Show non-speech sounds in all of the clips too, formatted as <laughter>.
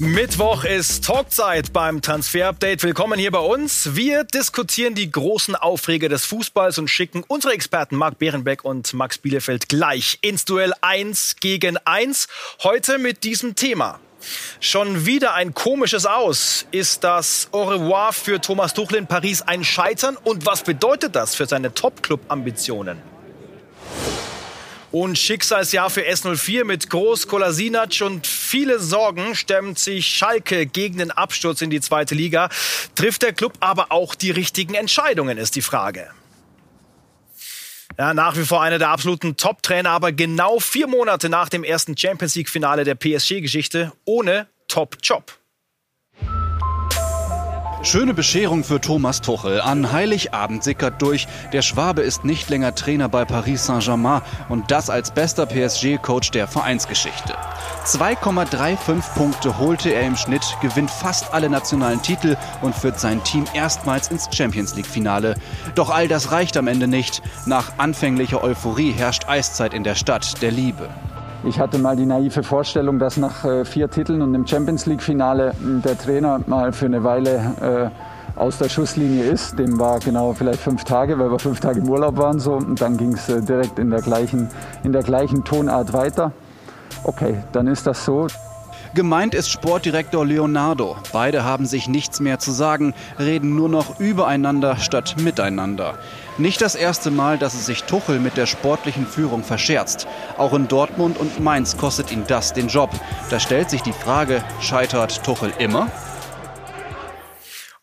Mittwoch ist Talkzeit beim Transfer Update. Willkommen hier bei uns. Wir diskutieren die großen Aufreger des Fußballs und schicken unsere Experten Marc Behrenbeck und Max Bielefeld gleich ins Duell 1 gegen 1. Heute mit diesem Thema. Schon wieder ein komisches Aus. Ist das Au revoir für Thomas Tuchel in Paris ein Scheitern? Und was bedeutet das für seine Top-Club-Ambitionen? Und Schicksalsjahr für S04 mit Groß, Kolasinac und viele Sorgen stemmt sich Schalke gegen den Absturz in die zweite Liga. Trifft der Club aber auch die richtigen Entscheidungen, ist die Frage. Ja, nach wie vor einer der absoluten Top-Trainer, aber genau vier Monate nach dem ersten Champions League-Finale der PSG-Geschichte ohne Top-Job. Schöne Bescherung für Thomas Tuchel. An Heiligabend sickert durch, der Schwabe ist nicht länger Trainer bei Paris Saint-Germain und das als bester PSG-Coach der Vereinsgeschichte. 2,35 Punkte holte er im Schnitt, gewinnt fast alle nationalen Titel und führt sein Team erstmals ins Champions League-Finale. Doch all das reicht am Ende nicht. Nach anfänglicher Euphorie herrscht Eiszeit in der Stadt der Liebe. Ich hatte mal die naive Vorstellung, dass nach äh, vier Titeln und dem Champions League-Finale hm, der Trainer mal für eine Weile äh, aus der Schusslinie ist. Dem war genau vielleicht fünf Tage, weil wir fünf Tage im Urlaub waren. So. Und dann ging es äh, direkt in der, gleichen, in der gleichen Tonart weiter. Okay, dann ist das so. Gemeint ist Sportdirektor Leonardo. Beide haben sich nichts mehr zu sagen, reden nur noch übereinander statt miteinander. Nicht das erste Mal, dass es sich Tuchel mit der sportlichen Führung verscherzt. Auch in Dortmund und Mainz kostet ihn das den Job. Da stellt sich die Frage, scheitert Tuchel immer?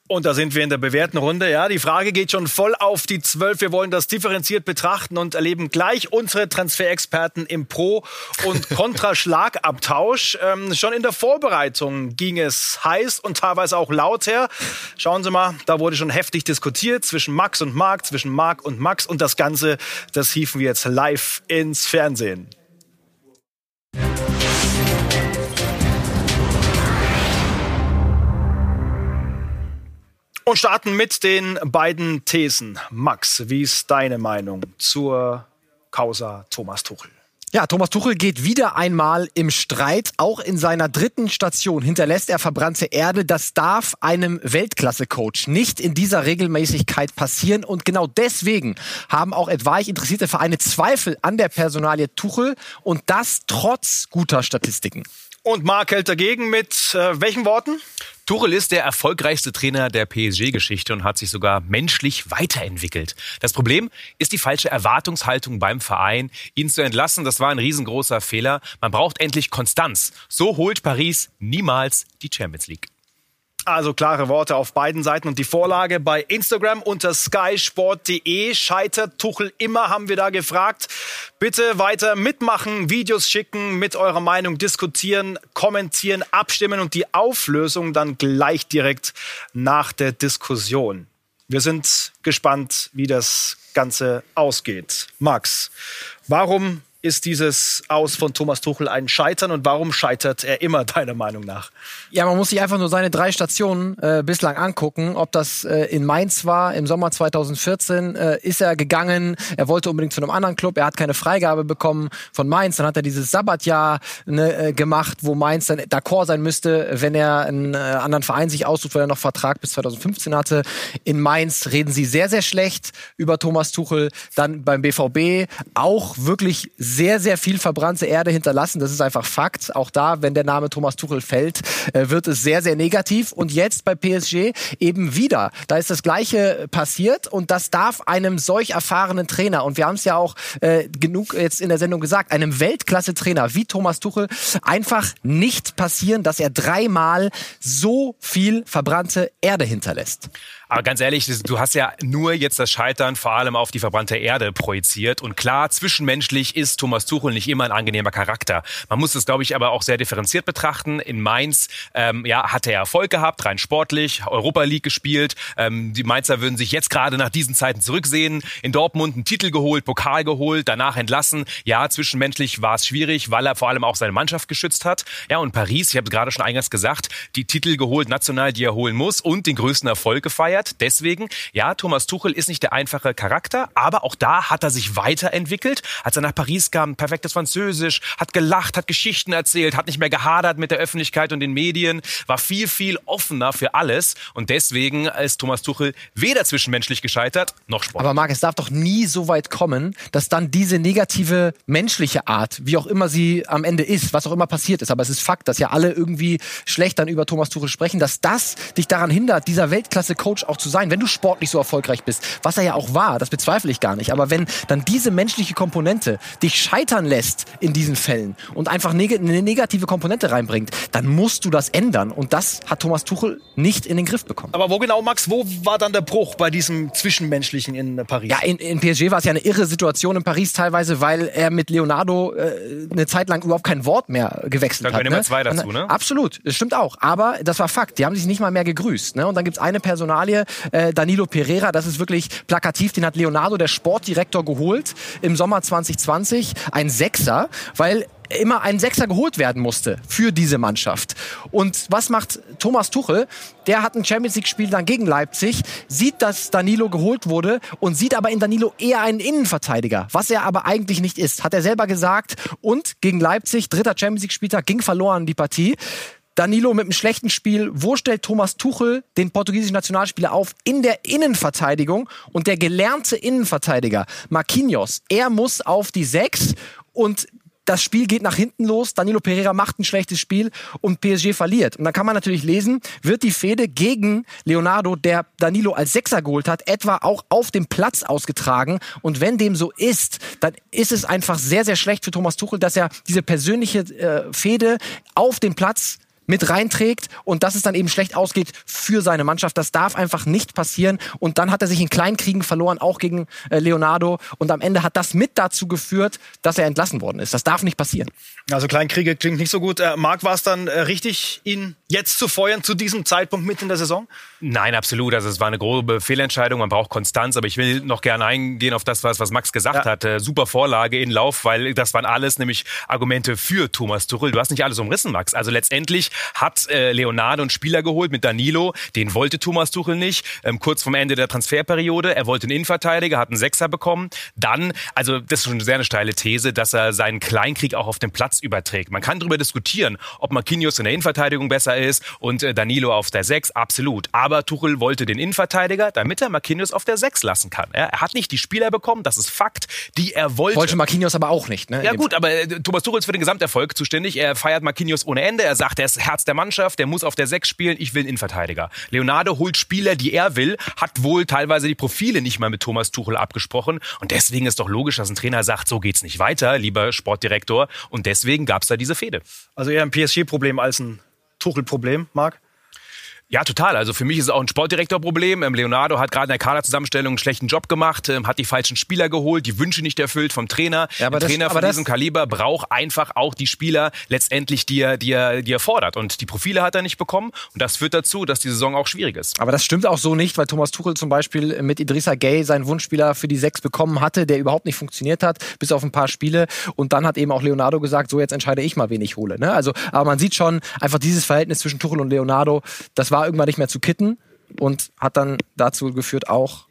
Und da sind wir in der bewährten Runde. Ja, die Frage geht schon voll auf die Zwölf. Wir wollen das differenziert betrachten und erleben gleich unsere Transferexperten im Pro- und <laughs> Kontraschlagabtausch. Ähm, schon in der Vorbereitung ging es heiß und teilweise auch laut her. Schauen Sie mal, da wurde schon heftig diskutiert zwischen Max und Marc, zwischen Marc und Max. Und das Ganze, das hieven wir jetzt live ins Fernsehen. Und starten mit den beiden Thesen. Max, wie ist deine Meinung zur Causa Thomas Tuchel? Ja, Thomas Tuchel geht wieder einmal im Streit. Auch in seiner dritten Station hinterlässt er verbrannte Erde. Das darf einem Weltklasse-Coach nicht in dieser Regelmäßigkeit passieren. Und genau deswegen haben auch etwaig interessierte Vereine Zweifel an der Personalie Tuchel. Und das trotz guter Statistiken. Und Mark hält dagegen mit äh, welchen Worten? Tuchel ist der erfolgreichste Trainer der PSG-Geschichte und hat sich sogar menschlich weiterentwickelt. Das Problem ist die falsche Erwartungshaltung beim Verein. Ihn zu entlassen, das war ein riesengroßer Fehler. Man braucht endlich Konstanz. So holt Paris niemals die Champions League. Also klare Worte auf beiden Seiten und die Vorlage bei Instagram unter skysport.de. Scheitert Tuchel immer, haben wir da gefragt. Bitte weiter mitmachen, Videos schicken, mit eurer Meinung diskutieren, kommentieren, abstimmen und die Auflösung dann gleich direkt nach der Diskussion. Wir sind gespannt, wie das Ganze ausgeht. Max, warum ist dieses Aus von Thomas Tuchel ein Scheitern und warum scheitert er immer, <laughs> deiner Meinung nach? Ja, man muss sich einfach nur seine drei Stationen äh, bislang angucken. Ob das äh, in Mainz war, im Sommer 2014 äh, ist er gegangen. Er wollte unbedingt zu einem anderen Club. Er hat keine Freigabe bekommen von Mainz. Dann hat er dieses Sabbatjahr ne, äh, gemacht, wo Mainz dann d'accord sein müsste, wenn er einen äh, anderen Verein sich aussucht, weil er noch Vertrag bis 2015 hatte. In Mainz reden sie sehr, sehr schlecht über Thomas Tuchel. Dann beim BVB auch wirklich sehr, sehr viel verbrannte Erde hinterlassen. Das ist einfach Fakt. Auch da, wenn der Name Thomas Tuchel fällt, äh, wird es sehr, sehr negativ. Und jetzt bei PSG eben wieder. Da ist das Gleiche passiert und das darf einem solch erfahrenen Trainer, und wir haben es ja auch äh, genug jetzt in der Sendung gesagt, einem Weltklasse-Trainer wie Thomas Tuchel einfach nicht passieren, dass er dreimal so viel verbrannte Erde hinterlässt. Aber ganz ehrlich, du hast ja nur jetzt das Scheitern vor allem auf die verbrannte Erde projiziert. Und klar, zwischenmenschlich ist Thomas Tuchel nicht immer ein angenehmer Charakter. Man muss es, glaube ich, aber auch sehr differenziert betrachten. In Mainz ähm, ja, hat er Erfolg gehabt, rein sportlich, Europa League gespielt. Ähm, die Mainzer würden sich jetzt gerade nach diesen Zeiten zurücksehen. In Dortmund einen Titel geholt, Pokal geholt, danach entlassen. Ja, zwischenmenschlich war es schwierig, weil er vor allem auch seine Mannschaft geschützt hat. Ja, und Paris, ich habe es gerade schon eingangs gesagt, die Titel geholt, national, die er holen muss und den größten Erfolg gefeiert gefeiert. Deswegen, ja, Thomas Tuchel ist nicht der einfache Charakter, aber auch da hat er sich weiterentwickelt. Als er nach Paris kam, perfektes Französisch, hat gelacht, hat Geschichten erzählt, hat nicht mehr gehadert mit der Öffentlichkeit und den Medien, war viel, viel offener für alles. Und deswegen ist Thomas Tuchel weder zwischenmenschlich gescheitert, noch sportlich. Aber Marc, es darf doch nie so weit kommen, dass dann diese negative menschliche Art, wie auch immer sie am Ende ist, was auch immer passiert ist, aber es ist Fakt, dass ja alle irgendwie schlecht dann über Thomas Tuchel sprechen, dass das dich daran hindert, dieser Weltklasse-Coach auch zu sein, wenn du sportlich so erfolgreich bist, was er ja auch war, das bezweifle ich gar nicht. Aber wenn dann diese menschliche Komponente dich scheitern lässt in diesen Fällen und einfach neg eine negative Komponente reinbringt, dann musst du das ändern. Und das hat Thomas Tuchel nicht in den Griff bekommen. Aber wo genau, Max, wo war dann der Bruch bei diesem Zwischenmenschlichen in Paris? Ja, in, in PSG war es ja eine irre Situation in Paris teilweise, weil er mit Leonardo äh, eine Zeit lang überhaupt kein Wort mehr gewechselt da hat. Da immer zwei dazu, ne? Absolut, das stimmt auch. Aber das war Fakt. Die haben sich nicht mal mehr gegrüßt. Ne? Und dann gibt's eine Personalie, äh, Danilo Pereira, das ist wirklich plakativ, den hat Leonardo, der Sportdirektor, geholt im Sommer 2020. Ein Sechser, weil immer ein Sechser geholt werden musste für diese Mannschaft. Und was macht Thomas Tuchel? Der hat ein Champions League Spiel dann gegen Leipzig, sieht, dass Danilo geholt wurde und sieht aber in Danilo eher einen Innenverteidiger, was er aber eigentlich nicht ist. Hat er selber gesagt. Und gegen Leipzig, dritter Champions League Spieltag, ging verloren die Partie. Danilo mit einem schlechten Spiel. Wo stellt Thomas Tuchel den portugiesischen Nationalspieler auf? In der Innenverteidigung. Und der gelernte Innenverteidiger, Marquinhos, er muss auf die Sechs und das Spiel geht nach hinten los, Danilo Pereira macht ein schlechtes Spiel und PSG verliert. Und dann kann man natürlich lesen, wird die Fehde gegen Leonardo, der Danilo als Sechser geholt hat, etwa auch auf dem Platz ausgetragen. Und wenn dem so ist, dann ist es einfach sehr, sehr schlecht für Thomas Tuchel, dass er diese persönliche äh, Fehde auf dem Platz mit reinträgt und dass es dann eben schlecht ausgeht für seine Mannschaft. Das darf einfach nicht passieren. Und dann hat er sich in Kleinkriegen verloren, auch gegen äh, Leonardo. Und am Ende hat das mit dazu geführt, dass er entlassen worden ist. Das darf nicht passieren. Also Kleinkriege klingt nicht so gut. Äh, Marc, war es dann äh, richtig, ihn jetzt zu feuern zu diesem Zeitpunkt mitten in der Saison? Nein, absolut. Also es war eine grobe Fehlentscheidung. Man braucht Konstanz. Aber ich will noch gerne eingehen auf das, was, was Max gesagt ja. hat. Äh, super Vorlage in Lauf, weil das waren alles nämlich Argumente für Thomas Tuchel. Du hast nicht alles umrissen, Max. Also letztendlich hat äh, Leonardo einen Spieler geholt mit Danilo. Den wollte Thomas Tuchel nicht. Ähm, kurz vorm Ende der Transferperiode. Er wollte einen Innenverteidiger, hat einen Sechser bekommen. Dann, also das ist schon eine sehr eine steile These, dass er seinen Kleinkrieg auch auf den Platz überträgt. Man kann darüber diskutieren, ob Marquinhos in der Innenverteidigung besser ist und äh, Danilo auf der Sechs. Absolut. Aber Tuchel wollte den Innenverteidiger, damit er Marquinhos auf der Sechs lassen kann. Er hat nicht die Spieler bekommen, das ist Fakt, die er wollte. Wollte Marquinhos aber auch nicht. Ne? Ja gut, aber äh, Thomas Tuchel ist für den Gesamterfolg zuständig. Er feiert Marquinhos ohne Ende. Er sagt, er ist Herz der Mannschaft, der muss auf der Sechs spielen. Ich will einen Innenverteidiger. Leonardo holt Spieler, die er will, hat wohl teilweise die Profile nicht mal mit Thomas Tuchel abgesprochen. Und deswegen ist doch logisch, dass ein Trainer sagt, so geht's nicht weiter, lieber Sportdirektor. Und deswegen gab's da diese Fehde. Also eher ein PSG-Problem als ein Tuchel-Problem, Marc? Ja, total. Also für mich ist es auch ein Sportdirektorproblem. Ähm, Leonardo hat gerade in der Kaderzusammenstellung einen schlechten Job gemacht, ähm, hat die falschen Spieler geholt, die Wünsche nicht erfüllt vom Trainer. Ja, aber Ein das, Trainer von diesem Kaliber braucht einfach auch die Spieler letztendlich, die er, die, er, die er fordert. Und die Profile hat er nicht bekommen. Und das führt dazu, dass die Saison auch schwierig ist. Aber das stimmt auch so nicht, weil Thomas Tuchel zum Beispiel mit Idrissa Gay seinen Wunschspieler für die Sechs bekommen hatte, der überhaupt nicht funktioniert hat, bis auf ein paar Spiele. Und dann hat eben auch Leonardo gesagt, so jetzt entscheide ich mal, wen ich hole. Ne? Also, aber man sieht schon einfach dieses Verhältnis zwischen Tuchel und Leonardo, das war irgendwann nicht mehr zu kitten Kitten und hat dann dazu geführt auch,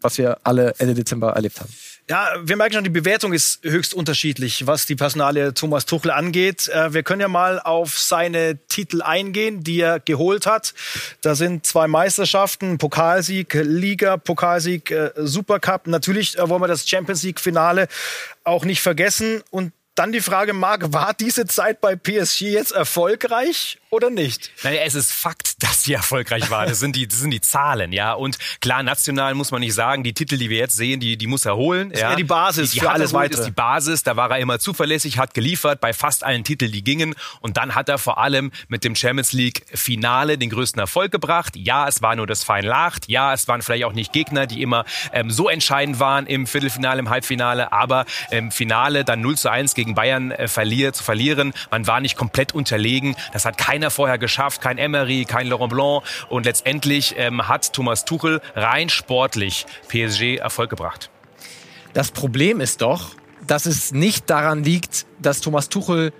was wir alle Ende Dezember erlebt haben. Ja, wir merken schon, die Bewertung ist höchst unterschiedlich, was die Personalie Thomas Tuchel angeht. Äh, wir können ja mal auf seine Titel eingehen, die er geholt hat. Da sind zwei Meisterschaften, Pokalsieg, Liga, Pokalsieg, äh, Supercup. Natürlich äh, wollen wir das Champions League Finale auch nicht vergessen. Und dann die Frage, Marc, war diese Zeit bei PSG jetzt erfolgreich oder nicht? Naja, es ist Fakt, dass sie erfolgreich war. Das sind die, das sind die Zahlen, ja. Und klar, national muss man nicht sagen, die Titel, die wir jetzt sehen, die, die muss er holen. Das ja. ist die Basis die, die für alles weitere. ist die Basis. Da war er immer zuverlässig, hat geliefert bei fast allen Titeln, die gingen. Und dann hat er vor allem mit dem Champions League Finale den größten Erfolg gebracht. Ja, es war nur das Final Acht. Ja, es waren vielleicht auch nicht Gegner, die immer ähm, so entscheidend waren im Viertelfinale, im Halbfinale. Aber im Finale dann 0 zu 1 gegen Bayern äh, verliert, zu verlieren. Man war nicht komplett unterlegen. Das hat keiner vorher geschafft. Kein Emery, kein Laurent Blanc. Und letztendlich ähm, hat Thomas Tuchel rein sportlich PSG Erfolg gebracht. Das Problem ist doch, dass es nicht daran liegt, dass Thomas Tuchel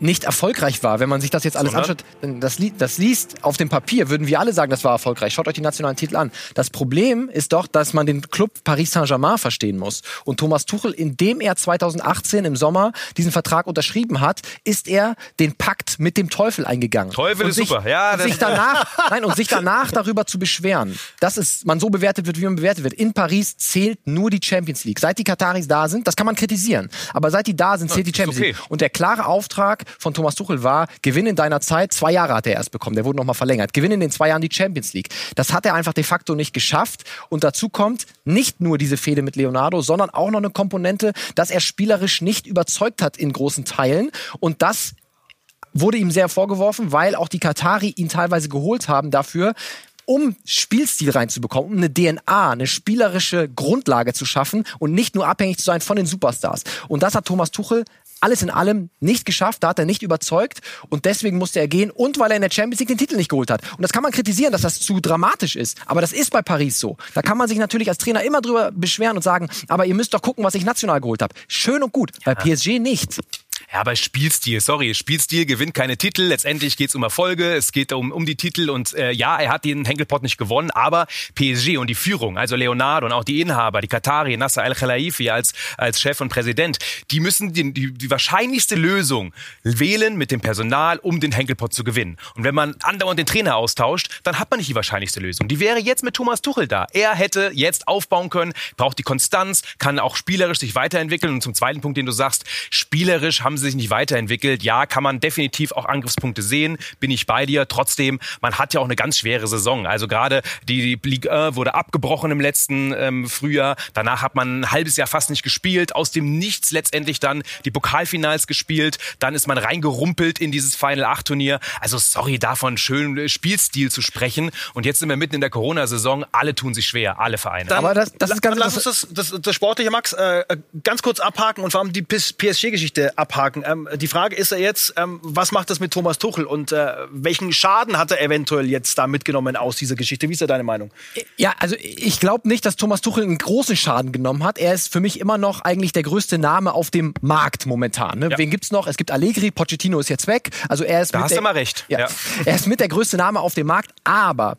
nicht erfolgreich war. Wenn man sich das jetzt alles anschaut, das, das liest auf dem Papier, würden wir alle sagen, das war erfolgreich. Schaut euch die nationalen Titel an. Das Problem ist doch, dass man den Club Paris Saint-Germain verstehen muss. Und Thomas Tuchel, indem er 2018 im Sommer diesen Vertrag unterschrieben hat, ist er den Pakt mit dem Teufel eingegangen. Teufel und ist sich, super, ja. Sich danach, <laughs> nein, und sich danach darüber zu beschweren, dass es man so bewertet wird, wie man bewertet wird. In Paris zählt nur die Champions League. Seit die Kataris da sind, das kann man kritisieren. Aber seit die da sind, zählt die Champions okay. League. Und der klare Auftrag von Thomas Tuchel war, gewinn in deiner Zeit, zwei Jahre hat er erst bekommen, der wurde nochmal verlängert, gewinn in den zwei Jahren die Champions League. Das hat er einfach de facto nicht geschafft. Und dazu kommt nicht nur diese Fehde mit Leonardo, sondern auch noch eine Komponente, dass er spielerisch nicht überzeugt hat in großen Teilen. Und das wurde ihm sehr vorgeworfen, weil auch die Katari ihn teilweise geholt haben dafür, um Spielstil reinzubekommen, um eine DNA, eine spielerische Grundlage zu schaffen und nicht nur abhängig zu sein von den Superstars. Und das hat Thomas Tuchel alles in allem nicht geschafft, da hat er nicht überzeugt und deswegen musste er gehen und weil er in der Champions League den Titel nicht geholt hat. Und das kann man kritisieren, dass das zu dramatisch ist, aber das ist bei Paris so. Da kann man sich natürlich als Trainer immer drüber beschweren und sagen, aber ihr müsst doch gucken, was ich national geholt habe. Schön und gut, bei PSG nicht. Ja, aber Spielstil, sorry, Spielstil gewinnt keine Titel. Letztendlich geht's um Erfolge, es geht um, um die Titel und äh, ja, er hat den Henkelpot nicht gewonnen, aber PSG und die Führung, also Leonardo und auch die Inhaber, die Katari, Nasser Al-Khelaifi als, als Chef und Präsident, die müssen die, die, die wahrscheinlichste Lösung wählen mit dem Personal, um den Henkelpot zu gewinnen. Und wenn man andauernd den Trainer austauscht, dann hat man nicht die wahrscheinlichste Lösung. Die wäre jetzt mit Thomas Tuchel da. Er hätte jetzt aufbauen können, braucht die Konstanz, kann auch spielerisch sich weiterentwickeln. Und zum zweiten Punkt, den du sagst, spielerisch haben sie sich nicht weiterentwickelt. Ja, kann man definitiv auch Angriffspunkte sehen, bin ich bei dir. Trotzdem, man hat ja auch eine ganz schwere Saison. Also gerade die, die Ligue 1 wurde abgebrochen im letzten ähm, Frühjahr. Danach hat man ein halbes Jahr fast nicht gespielt. Aus dem Nichts letztendlich dann die Pokalfinals gespielt. Dann ist man reingerumpelt in dieses Final 8 Turnier. Also sorry, davon schön Spielstil zu sprechen. Und jetzt sind wir mitten in der Corona-Saison. Alle tun sich schwer, alle Vereine. Dann, Aber das- das ist ganz lass uns das, das, das sportliche, Max, äh, ganz kurz abhaken und vor allem die PSG-Geschichte abhaken. Ähm, die Frage ist ja jetzt, ähm, was macht das mit Thomas Tuchel und äh, welchen Schaden hat er eventuell jetzt da mitgenommen aus dieser Geschichte? Wie ist da deine Meinung? Ja, also ich glaube nicht, dass Thomas Tuchel einen großen Schaden genommen hat. Er ist für mich immer noch eigentlich der größte Name auf dem Markt momentan. Ne? Ja. Wen gibt's noch? Es gibt Allegri, Pochettino ist jetzt weg. Also er ist Da mit hast der, du mal recht. Ja, Ja. Er ist mit der größte Name auf dem Markt, aber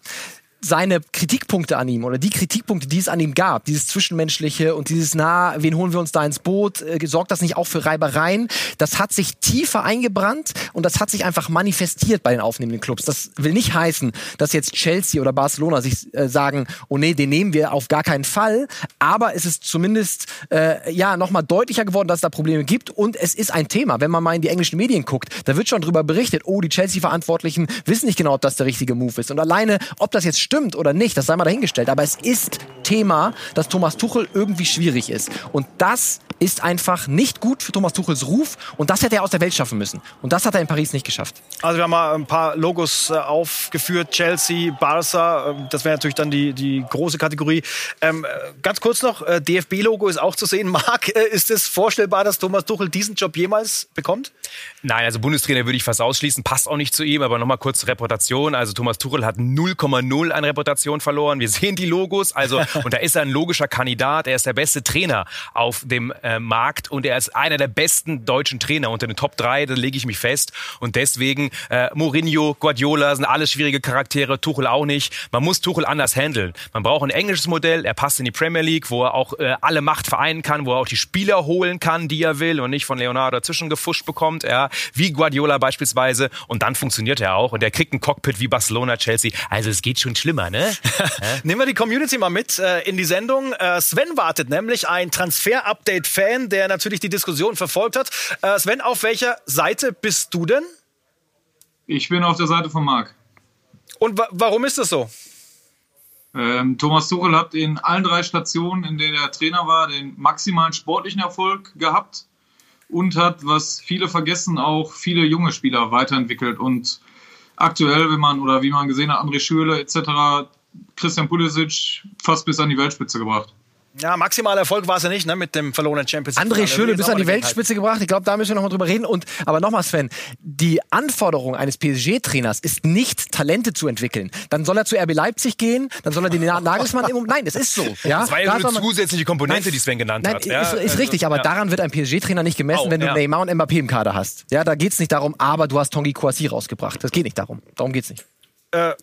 seine Kritikpunkte an ihm oder die Kritikpunkte, die es an ihm gab, dieses Zwischenmenschliche und dieses, na, wen holen wir uns da ins Boot, äh, sorgt das nicht auch für Reibereien? Das hat sich tiefer eingebrannt und das hat sich einfach manifestiert bei den aufnehmenden Clubs. Das will nicht heißen, dass jetzt Chelsea oder Barcelona sich äh, sagen, oh nee, den nehmen wir auf gar keinen Fall, aber es ist zumindest äh, ja nochmal deutlicher geworden, dass es da Probleme gibt und es ist ein Thema. Wenn man mal in die englischen Medien guckt, da wird schon drüber berichtet, oh, die Chelsea-Verantwortlichen wissen nicht genau, ob das der richtige Move ist. Und alleine, ob das jetzt stimmt oder nicht, das sei mal dahingestellt. Aber es ist Thema, dass Thomas Tuchel irgendwie schwierig ist. Und das ist einfach nicht gut für Thomas Tuchels Ruf. Und das hätte er aus der Welt schaffen müssen. Und das hat er in Paris nicht geschafft. Also wir haben mal ein paar Logos äh, aufgeführt, Chelsea, Barca, äh, das wäre natürlich dann die, die große Kategorie. Ähm, äh, ganz kurz noch, äh, DFB-Logo ist auch zu sehen. Marc, äh, ist es vorstellbar, dass Thomas Tuchel diesen Job jemals bekommt? Nein, also Bundestrainer würde ich fast ausschließen, passt auch nicht zu ihm, aber nochmal kurz Reputation. Also Thomas Tuchel hat 0,0 an Reputation verloren. Wir <laughs> sehen die Logos, also und da ist er ein logischer Kandidat. Er ist der beste Trainer auf dem äh, Markt und er ist einer der besten deutschen Trainer unter den Top 3, da lege ich mich fest. Und deswegen äh, Mourinho, Guardiola sind alles schwierige Charaktere, Tuchel auch nicht. Man muss Tuchel anders handeln. Man braucht ein englisches Modell, er passt in die Premier League, wo er auch äh, alle Macht vereinen kann, wo er auch die Spieler holen kann, die er will und nicht von Leonardo dazwischen gefuscht bekommt, ja, wie Guardiola beispielsweise und dann funktioniert er auch und er kriegt ein Cockpit wie Barcelona, Chelsea. Also es geht schon schlimmer, ne? <laughs> Nehmen wir die Community mal mit äh, in die Sendung. Äh, Sven wartet nämlich, ein Transfer-Update-Fan, der natürlich die Diskussion verfolgt hat. Äh, Sven, auf welcher Seite bist du denn? Ich bin auf der Seite von Marc. Und wa warum ist das so? Ähm, Thomas Tuchel hat in allen drei Stationen, in denen er Trainer war, den maximalen sportlichen Erfolg gehabt und hat, was viele vergessen, auch viele junge Spieler weiterentwickelt. Und aktuell, wenn man oder wie man gesehen hat, André Schürle etc., Christian Pulisic fast bis an die Weltspitze gebracht. Ja, maximaler Erfolg war es ja nicht, ne, mit dem verlorenen Champions League. André Schöne bis an die Weltspitze gebracht. Ich glaube, da müssen wir nochmal drüber reden. Und, aber nochmal, Sven, die Anforderung eines PSG-Trainers ist nicht, Talente zu entwickeln. Dann soll er zu RB Leipzig gehen, dann soll er den Nagelsmann im, nein, es ist so. Ja? Das war ja eine zusätzliche Komponente, nein, die Sven genannt nein, hat. Ja, ist, ist also, richtig, aber ja. daran wird ein PSG-Trainer nicht gemessen, oh, wenn du ja. Neymar und Mbappé im Kader hast. Ja, da geht's nicht darum, aber du hast Tongi Kouassi rausgebracht. Das geht nicht darum. Darum geht's nicht. Äh,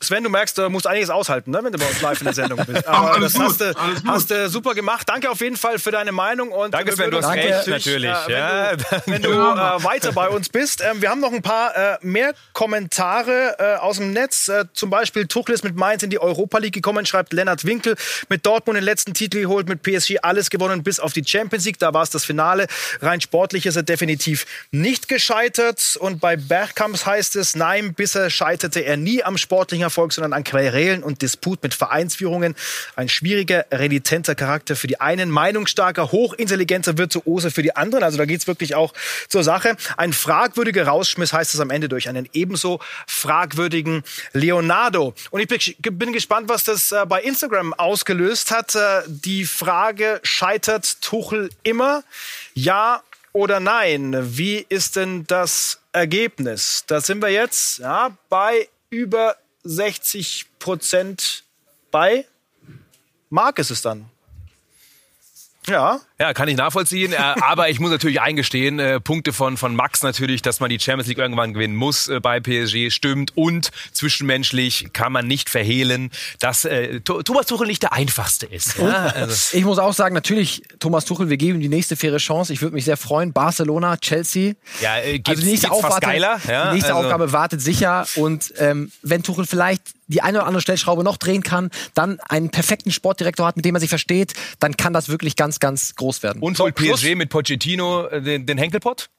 Sven, du merkst, du musst einiges aushalten, ne, wenn du bei uns live in der Sendung bist. <laughs> Aber alles das hast, du, hast du super gemacht. Danke auf jeden Fall für deine Meinung. Und Danke, Sven, du hast recht, natürlich. Äh, wenn ja, du, <laughs> wenn du äh, weiter bei uns bist. Ähm, wir haben noch ein paar äh, mehr Kommentare äh, aus dem Netz. Äh, zum Beispiel Tuchel ist mit Mainz in die Europa League gekommen, schreibt Lennart Winkel. Mit Dortmund den letzten Titel geholt, mit PSG alles gewonnen, bis auf die Champions League. Da war es das Finale. Rein sportlich ist er definitiv nicht gescheitert. Und bei Bergkamps heißt es, nein, bisher scheiterte er nie am sportlichen Erfolg, sondern an Querelen und Disput mit Vereinsführungen. Ein schwieriger, renitenter Charakter für die einen, meinungsstarker, hochintelligenter Virtuose für die anderen. Also da geht es wirklich auch zur Sache. Ein fragwürdiger Rausschmiss heißt es am Ende durch einen ebenso fragwürdigen Leonardo. Und ich bin gespannt, was das äh, bei Instagram ausgelöst hat. Äh, die Frage, scheitert Tuchel immer? Ja oder nein? Wie ist denn das Ergebnis? Da sind wir jetzt ja, bei über 60 Prozent bei Marc ist es dann. Ja. Ja, kann ich nachvollziehen. Äh, <laughs> aber ich muss natürlich eingestehen, äh, Punkte von, von Max natürlich, dass man die Champions League irgendwann gewinnen muss äh, bei PSG, stimmt. Und zwischenmenschlich kann man nicht verhehlen, dass äh, Thomas Tuchel nicht der einfachste ist. Ja? Also. Ich muss auch sagen, natürlich, Thomas Tuchel, wir geben die nächste faire Chance. Ich würde mich sehr freuen. Barcelona, Chelsea. Ja, äh, also die nächste, Aufwarte, geiler, ja? die nächste also. Aufgabe wartet sicher. Und ähm, wenn Tuchel vielleicht die eine oder andere Stellschraube noch drehen kann, dann einen perfekten Sportdirektor hat, mit dem er sich versteht, dann kann das wirklich ganz, ganz groß werden. Und holt PSG mit Pochettino äh, den, den Henkelpott?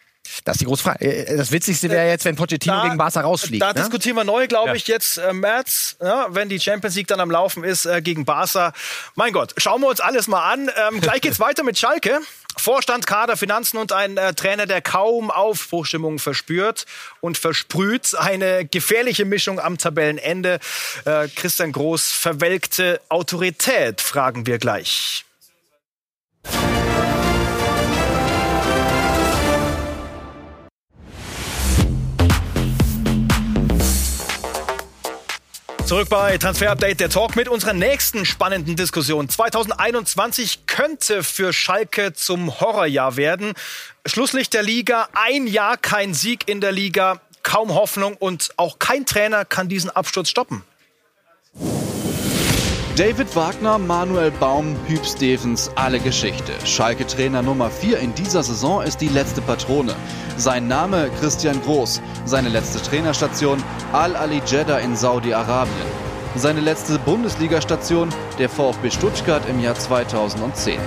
Das ist die große Frage. Äh, das Witzigste wäre jetzt, wenn Pochettino da, gegen Barca rausfliegt. Da ne? diskutieren wir neu, glaube ja. ich, jetzt äh, März, ja, wenn die Champions League dann am Laufen ist äh, gegen Barca. Mein Gott, schauen wir uns alles mal an. Ähm, gleich geht's weiter mit Schalke. Vorstand, Kader, Finanzen und ein äh, Trainer, der kaum Aufbruchstimmung verspürt und versprüht. Eine gefährliche Mischung am Tabellenende. Äh, Christian Groß, verwelkte Autorität, fragen wir gleich. Zurück bei Transfer Update, der Talk mit unserer nächsten spannenden Diskussion. 2021 könnte für Schalke zum Horrorjahr werden. Schlusslicht der Liga, ein Jahr kein Sieg in der Liga, kaum Hoffnung und auch kein Trainer kann diesen Absturz stoppen. David Wagner, Manuel Baum, Hüb Stevens, alle Geschichte. Schalke-Trainer Nummer 4 in dieser Saison ist die letzte Patrone. Sein Name Christian Groß. Seine letzte Trainerstation Al-Ali Jeddah in Saudi-Arabien. Seine letzte Bundesliga-Station der VfB Stuttgart im Jahr 2010.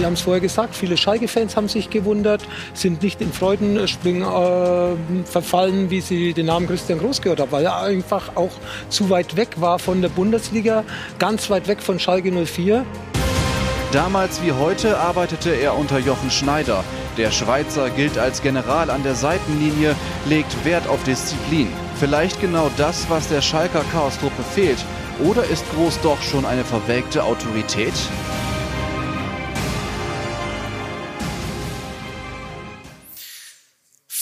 Wir haben es vorher gesagt, viele Schalke-Fans haben sich gewundert, sind nicht in Freudenspringen äh, verfallen, wie sie den Namen Christian Groß gehört haben, weil er einfach auch zu weit weg war von der Bundesliga, ganz weit weg von Schalke 04. Damals wie heute arbeitete er unter Jochen Schneider. Der Schweizer gilt als General an der Seitenlinie, legt Wert auf Disziplin. Vielleicht genau das, was der Schalker Chaos-Truppe fehlt. Oder ist Groß doch schon eine verwelkte Autorität?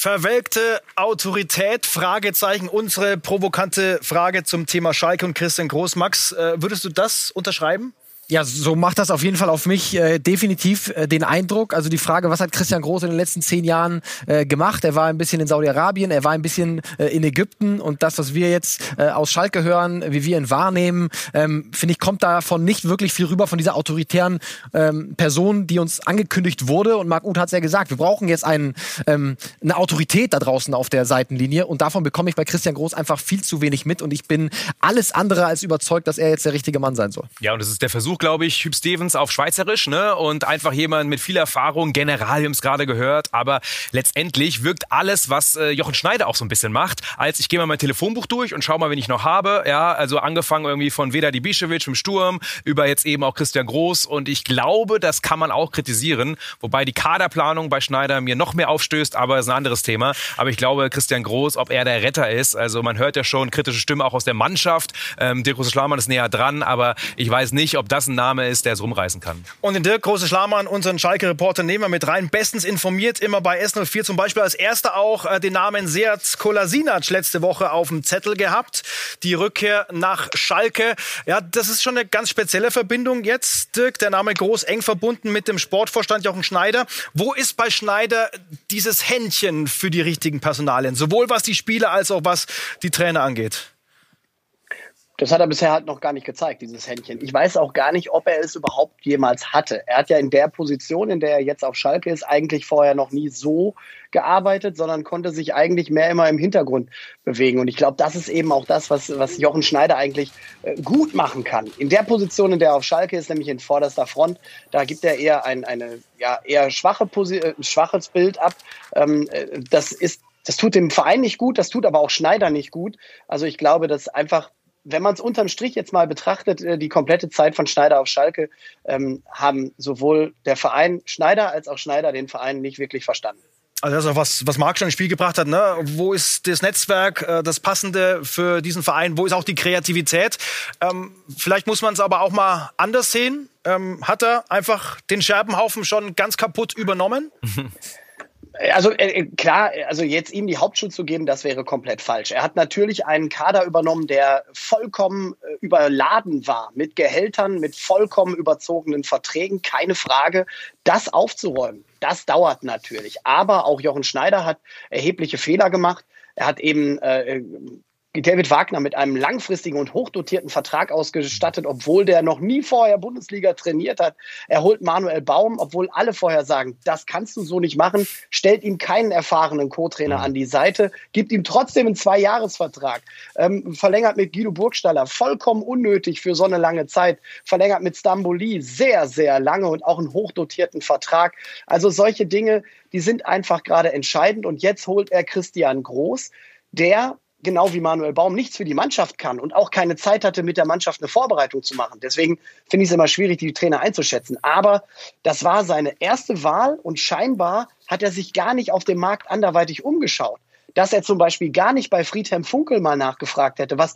Verwelkte Autorität? Fragezeichen. Unsere provokante Frage zum Thema Schalke und Christian Großmax. Äh, würdest du das unterschreiben? Ja, so macht das auf jeden Fall auf mich äh, definitiv äh, den Eindruck. Also die Frage, was hat Christian Groß in den letzten zehn Jahren äh, gemacht? Er war ein bisschen in Saudi-Arabien, er war ein bisschen äh, in Ägypten und das, was wir jetzt äh, aus Schalke hören, wie wir ihn wahrnehmen, ähm, finde ich, kommt davon nicht wirklich viel rüber von dieser autoritären ähm, Person, die uns angekündigt wurde. Und Marc Uth hat es ja gesagt, wir brauchen jetzt einen, ähm, eine Autorität da draußen auf der Seitenlinie und davon bekomme ich bei Christian Groß einfach viel zu wenig mit und ich bin alles andere als überzeugt, dass er jetzt der richtige Mann sein soll. Ja, und es ist der Versuch, glaube ich, Hüb Stevens auf Schweizerisch, ne? Und einfach jemand mit viel Erfahrung, General, wir haben es gerade gehört. Aber letztendlich wirkt alles, was äh, Jochen Schneider auch so ein bisschen macht, als ich gehe mal mein Telefonbuch durch und schau mal, wen ich noch habe. Ja, also angefangen irgendwie von Veda Dibišević im Sturm über jetzt eben auch Christian Groß. Und ich glaube, das kann man auch kritisieren. Wobei die Kaderplanung bei Schneider mir noch mehr aufstößt, aber ist ein anderes Thema. Aber ich glaube, Christian Groß, ob er der Retter ist, also man hört ja schon kritische Stimmen auch aus der Mannschaft. Ähm, Dirk Schlamann ist näher dran, aber ich weiß nicht, ob das ein Name ist, der es rumreißen kann. Und den Dirk Große Schlamann, unseren Schalke-Reporter, nehmen wir mit rein. Bestens informiert, immer bei S04 zum Beispiel als erster auch äh, den Namen Seat Kolasinac letzte Woche auf dem Zettel gehabt. Die Rückkehr nach Schalke. Ja, das ist schon eine ganz spezielle Verbindung jetzt, Dirk. Der Name groß eng verbunden mit dem Sportvorstand Jochen Schneider. Wo ist bei Schneider dieses Händchen für die richtigen Personalien? Sowohl was die Spieler als auch was die Trainer angeht. Das hat er bisher halt noch gar nicht gezeigt, dieses Händchen. Ich weiß auch gar nicht, ob er es überhaupt jemals hatte. Er hat ja in der Position, in der er jetzt auf Schalke ist, eigentlich vorher noch nie so gearbeitet, sondern konnte sich eigentlich mehr immer im Hintergrund bewegen. Und ich glaube, das ist eben auch das, was, was Jochen Schneider eigentlich äh, gut machen kann. In der Position, in der er auf Schalke ist, nämlich in vorderster Front, da gibt er eher ein eine, ja, eher schwache Posi äh, schwaches Bild ab. Ähm, äh, das ist das tut dem Verein nicht gut, das tut aber auch Schneider nicht gut. Also ich glaube, dass einfach wenn man es unterm Strich jetzt mal betrachtet, äh, die komplette Zeit von Schneider auf Schalke, ähm, haben sowohl der Verein Schneider als auch Schneider den Verein nicht wirklich verstanden. Also das ist auch was, was Marc schon ins Spiel gebracht hat. Ne? Wo ist das Netzwerk, äh, das Passende für diesen Verein? Wo ist auch die Kreativität? Ähm, vielleicht muss man es aber auch mal anders sehen. Ähm, hat er einfach den Scherbenhaufen schon ganz kaputt übernommen? <laughs> Also äh, klar, also jetzt ihm die Hauptschuld zu geben, das wäre komplett falsch. Er hat natürlich einen Kader übernommen, der vollkommen äh, überladen war mit Gehältern, mit vollkommen überzogenen Verträgen, keine Frage. Das aufzuräumen, das dauert natürlich. Aber auch Jochen Schneider hat erhebliche Fehler gemacht. Er hat eben äh, David Wagner mit einem langfristigen und hochdotierten Vertrag ausgestattet, obwohl der noch nie vorher Bundesliga trainiert hat. Er holt Manuel Baum, obwohl alle vorher sagen, das kannst du so nicht machen, stellt ihm keinen erfahrenen Co-Trainer an die Seite, gibt ihm trotzdem einen Zweijahresvertrag, ähm, verlängert mit Guido Burgstaller, vollkommen unnötig für so eine lange Zeit, verlängert mit Stamboli sehr, sehr lange und auch einen hochdotierten Vertrag. Also solche Dinge, die sind einfach gerade entscheidend und jetzt holt er Christian Groß, der genau wie Manuel Baum nichts für die Mannschaft kann und auch keine Zeit hatte, mit der Mannschaft eine Vorbereitung zu machen. Deswegen finde ich es immer schwierig, die Trainer einzuschätzen. Aber das war seine erste Wahl und scheinbar hat er sich gar nicht auf dem Markt anderweitig umgeschaut. Dass er zum Beispiel gar nicht bei Friedhelm Funkel mal nachgefragt hätte, was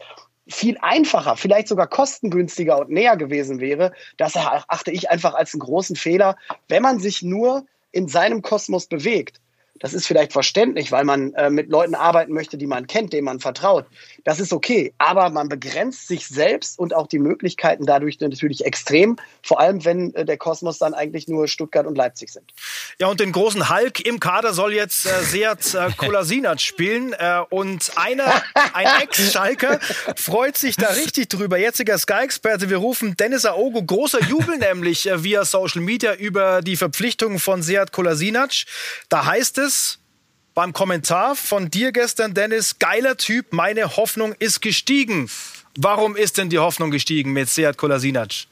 viel einfacher, vielleicht sogar kostengünstiger und näher gewesen wäre, das erachte ich einfach als einen großen Fehler, wenn man sich nur in seinem Kosmos bewegt das ist vielleicht verständlich, weil man äh, mit Leuten arbeiten möchte, die man kennt, denen man vertraut. Das ist okay. Aber man begrenzt sich selbst und auch die Möglichkeiten dadurch natürlich extrem. Vor allem, wenn äh, der Kosmos dann eigentlich nur Stuttgart und Leipzig sind. Ja, und den großen Hulk im Kader soll jetzt äh, Seat äh, <laughs> Kolasinac spielen. Äh, und einer, ein <laughs> Ex-Schalker freut sich da richtig drüber. Jetziger Sky-Experte, wir rufen Dennis Aogo. Großer Jubel <laughs> nämlich äh, via Social Media über die Verpflichtung von Seat Kolasinac. Da heißt es, es beim Kommentar von dir gestern, Dennis, geiler Typ, meine Hoffnung ist gestiegen. Warum ist denn die Hoffnung gestiegen mit Seat Kolasinac?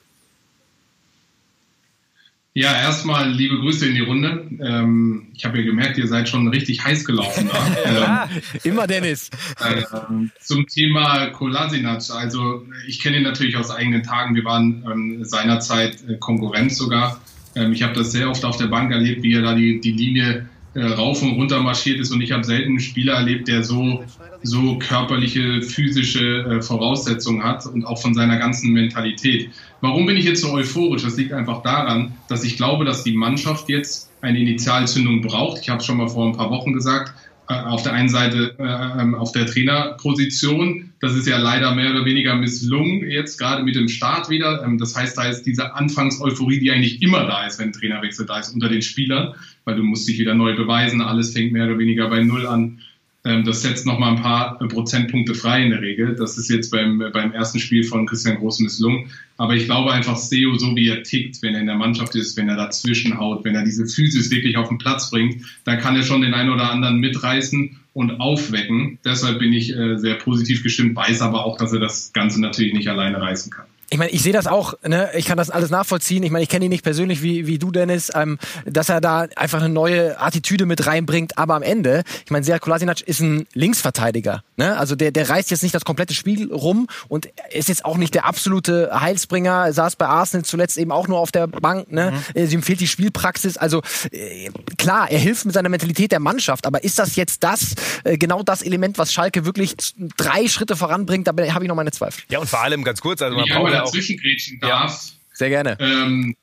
Ja, erstmal liebe Grüße in die Runde. Ähm, ich habe ja gemerkt, ihr seid schon richtig heiß gelaufen. <laughs> ja, ähm, immer Dennis. Ähm, zum Thema Kolasinac. Also ich kenne ihn natürlich aus eigenen Tagen. Wir waren ähm, seinerzeit äh, Konkurrenz sogar. Ähm, ich habe das sehr oft auf der Bank erlebt, wie er da die, die Linie äh, rauf und runter marschiert ist und ich habe selten einen Spieler erlebt, der so, so körperliche, physische äh, Voraussetzungen hat und auch von seiner ganzen Mentalität. Warum bin ich jetzt so euphorisch? Das liegt einfach daran, dass ich glaube, dass die Mannschaft jetzt eine Initialzündung braucht. Ich habe es schon mal vor ein paar Wochen gesagt. Äh, auf der einen Seite äh, ähm, auf der Trainerposition. Das ist ja leider mehr oder weniger misslungen, jetzt gerade mit dem Start wieder. Ähm, das heißt, da ist diese Anfangseuphorie, die eigentlich immer da ist, wenn Trainerwechsel da ist, unter den Spielern, weil du musst dich wieder neu beweisen. Alles fängt mehr oder weniger bei Null an. Ähm, das setzt nochmal ein paar Prozentpunkte frei in der Regel. Das ist jetzt beim, beim ersten Spiel von Christian Groß misslungen. Aber ich glaube einfach, Seo, so wie er tickt, wenn er in der Mannschaft ist, wenn er dazwischen haut, wenn er diese Physis wirklich auf den Platz bringt, dann kann er schon den einen oder anderen mitreißen und aufwecken. Deshalb bin ich äh, sehr positiv gestimmt, weiß aber auch, dass er das Ganze natürlich nicht alleine reißen kann ich meine, ich sehe das auch, ne? ich kann das alles nachvollziehen. Ich meine, ich kenne ihn nicht persönlich wie, wie du, Dennis, ähm, dass er da einfach eine neue Attitüde mit reinbringt. Aber am Ende, ich meine, Serhat Kolasinac ist ein Linksverteidiger. Ne? Also der, der reißt jetzt nicht das komplette Spiel rum und ist jetzt auch nicht der absolute Heilsbringer. Er saß bei Arsenal zuletzt eben auch nur auf der Bank. Ne? Mhm. Ihm fehlt die Spielpraxis. Also äh, klar, er hilft mit seiner Mentalität der Mannschaft. Aber ist das jetzt das, äh, genau das Element, was Schalke wirklich drei Schritte voranbringt? Da habe ich noch meine Zweifel. Ja, und vor allem ganz kurz, also man braucht dazwischen grätschen darf. Ja. Sehr gerne. Ähm,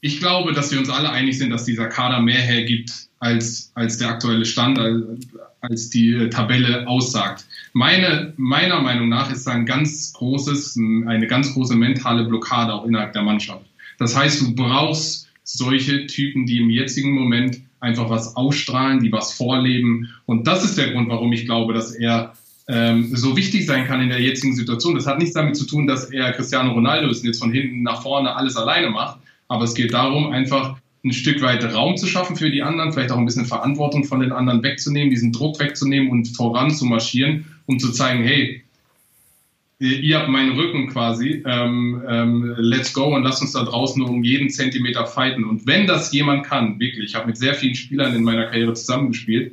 ich glaube, dass wir uns alle einig sind, dass dieser Kader mehr hergibt, als, als der aktuelle Stand, als, als die Tabelle aussagt. Meine, meiner Meinung nach ist da ein ganz großes, eine ganz große mentale Blockade auch innerhalb der Mannschaft. Das heißt, du brauchst solche Typen, die im jetzigen Moment einfach was ausstrahlen, die was vorleben. Und das ist der Grund, warum ich glaube, dass er ähm, so wichtig sein kann in der jetzigen Situation. Das hat nichts damit zu tun, dass er Cristiano Ronaldo ist und jetzt von hinten nach vorne alles alleine macht. Aber es geht darum, einfach ein Stück weit Raum zu schaffen für die anderen, vielleicht auch ein bisschen Verantwortung von den anderen wegzunehmen, diesen Druck wegzunehmen und voran zu marschieren, um zu zeigen, hey, ihr habt meinen Rücken quasi, ähm, ähm, let's go und lasst uns da draußen um jeden Zentimeter fighten. Und wenn das jemand kann, wirklich, ich habe mit sehr vielen Spielern in meiner Karriere zusammengespielt,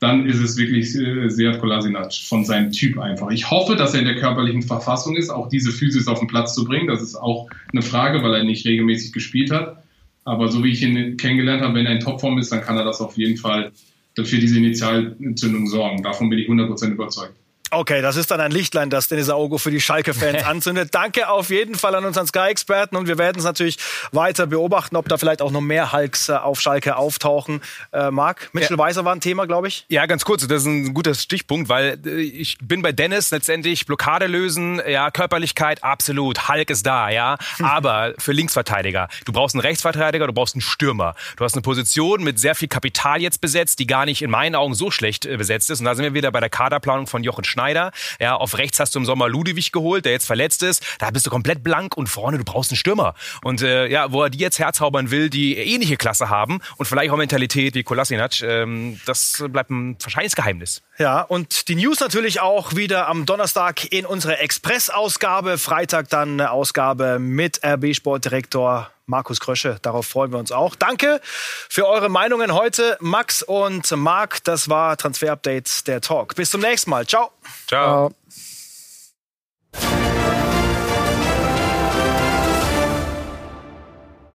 dann ist es wirklich äh, Seat Kolasinac von seinem Typ einfach. Ich hoffe, dass er in der körperlichen Verfassung ist, auch diese Physis auf den Platz zu bringen. Das ist auch eine Frage, weil er nicht regelmäßig gespielt hat. Aber so wie ich ihn kennengelernt habe, wenn er in Topform ist, dann kann er das auf jeden Fall für diese Initialzündung sorgen. Davon bin ich 100% überzeugt. Okay, das ist dann ein Lichtlein, das Dennis Aogo für die Schalke-Fans <laughs> anzündet. Danke auf jeden Fall an unseren Sky-Experten und wir werden es natürlich weiter beobachten, ob da vielleicht auch noch mehr Hulks äh, auf Schalke auftauchen. Äh, Marc, Mitchell ja. Weiser war ein Thema, glaube ich. Ja, ganz kurz, das ist ein guter Stichpunkt, weil äh, ich bin bei Dennis letztendlich Blockade lösen, ja, Körperlichkeit, absolut, Hulk ist da, ja, <laughs> aber für Linksverteidiger, du brauchst einen Rechtsverteidiger, du brauchst einen Stürmer. Du hast eine Position mit sehr viel Kapital jetzt besetzt, die gar nicht in meinen Augen so schlecht äh, besetzt ist und da sind wir wieder bei der Kaderplanung von Jochen Schneider. Schneider. Ja, auf rechts hast du im Sommer Ludewig geholt, der jetzt verletzt ist. Da bist du komplett blank und vorne, du brauchst einen Stürmer. Und äh, ja, wo er die jetzt herzaubern will, die ähnliche Klasse haben und vielleicht auch Mentalität wie Kolasinac, ähm, das bleibt ein wahrscheinliches Geheimnis. Ja, und die News natürlich auch wieder am Donnerstag in unserer Express-Ausgabe. Freitag dann eine Ausgabe mit RB-Sportdirektor Markus Krösche. Darauf freuen wir uns auch. Danke für eure Meinungen heute, Max und Marc. Das war Transfer Update der Talk. Bis zum nächsten Mal. Ciao. Ciao. Ciao.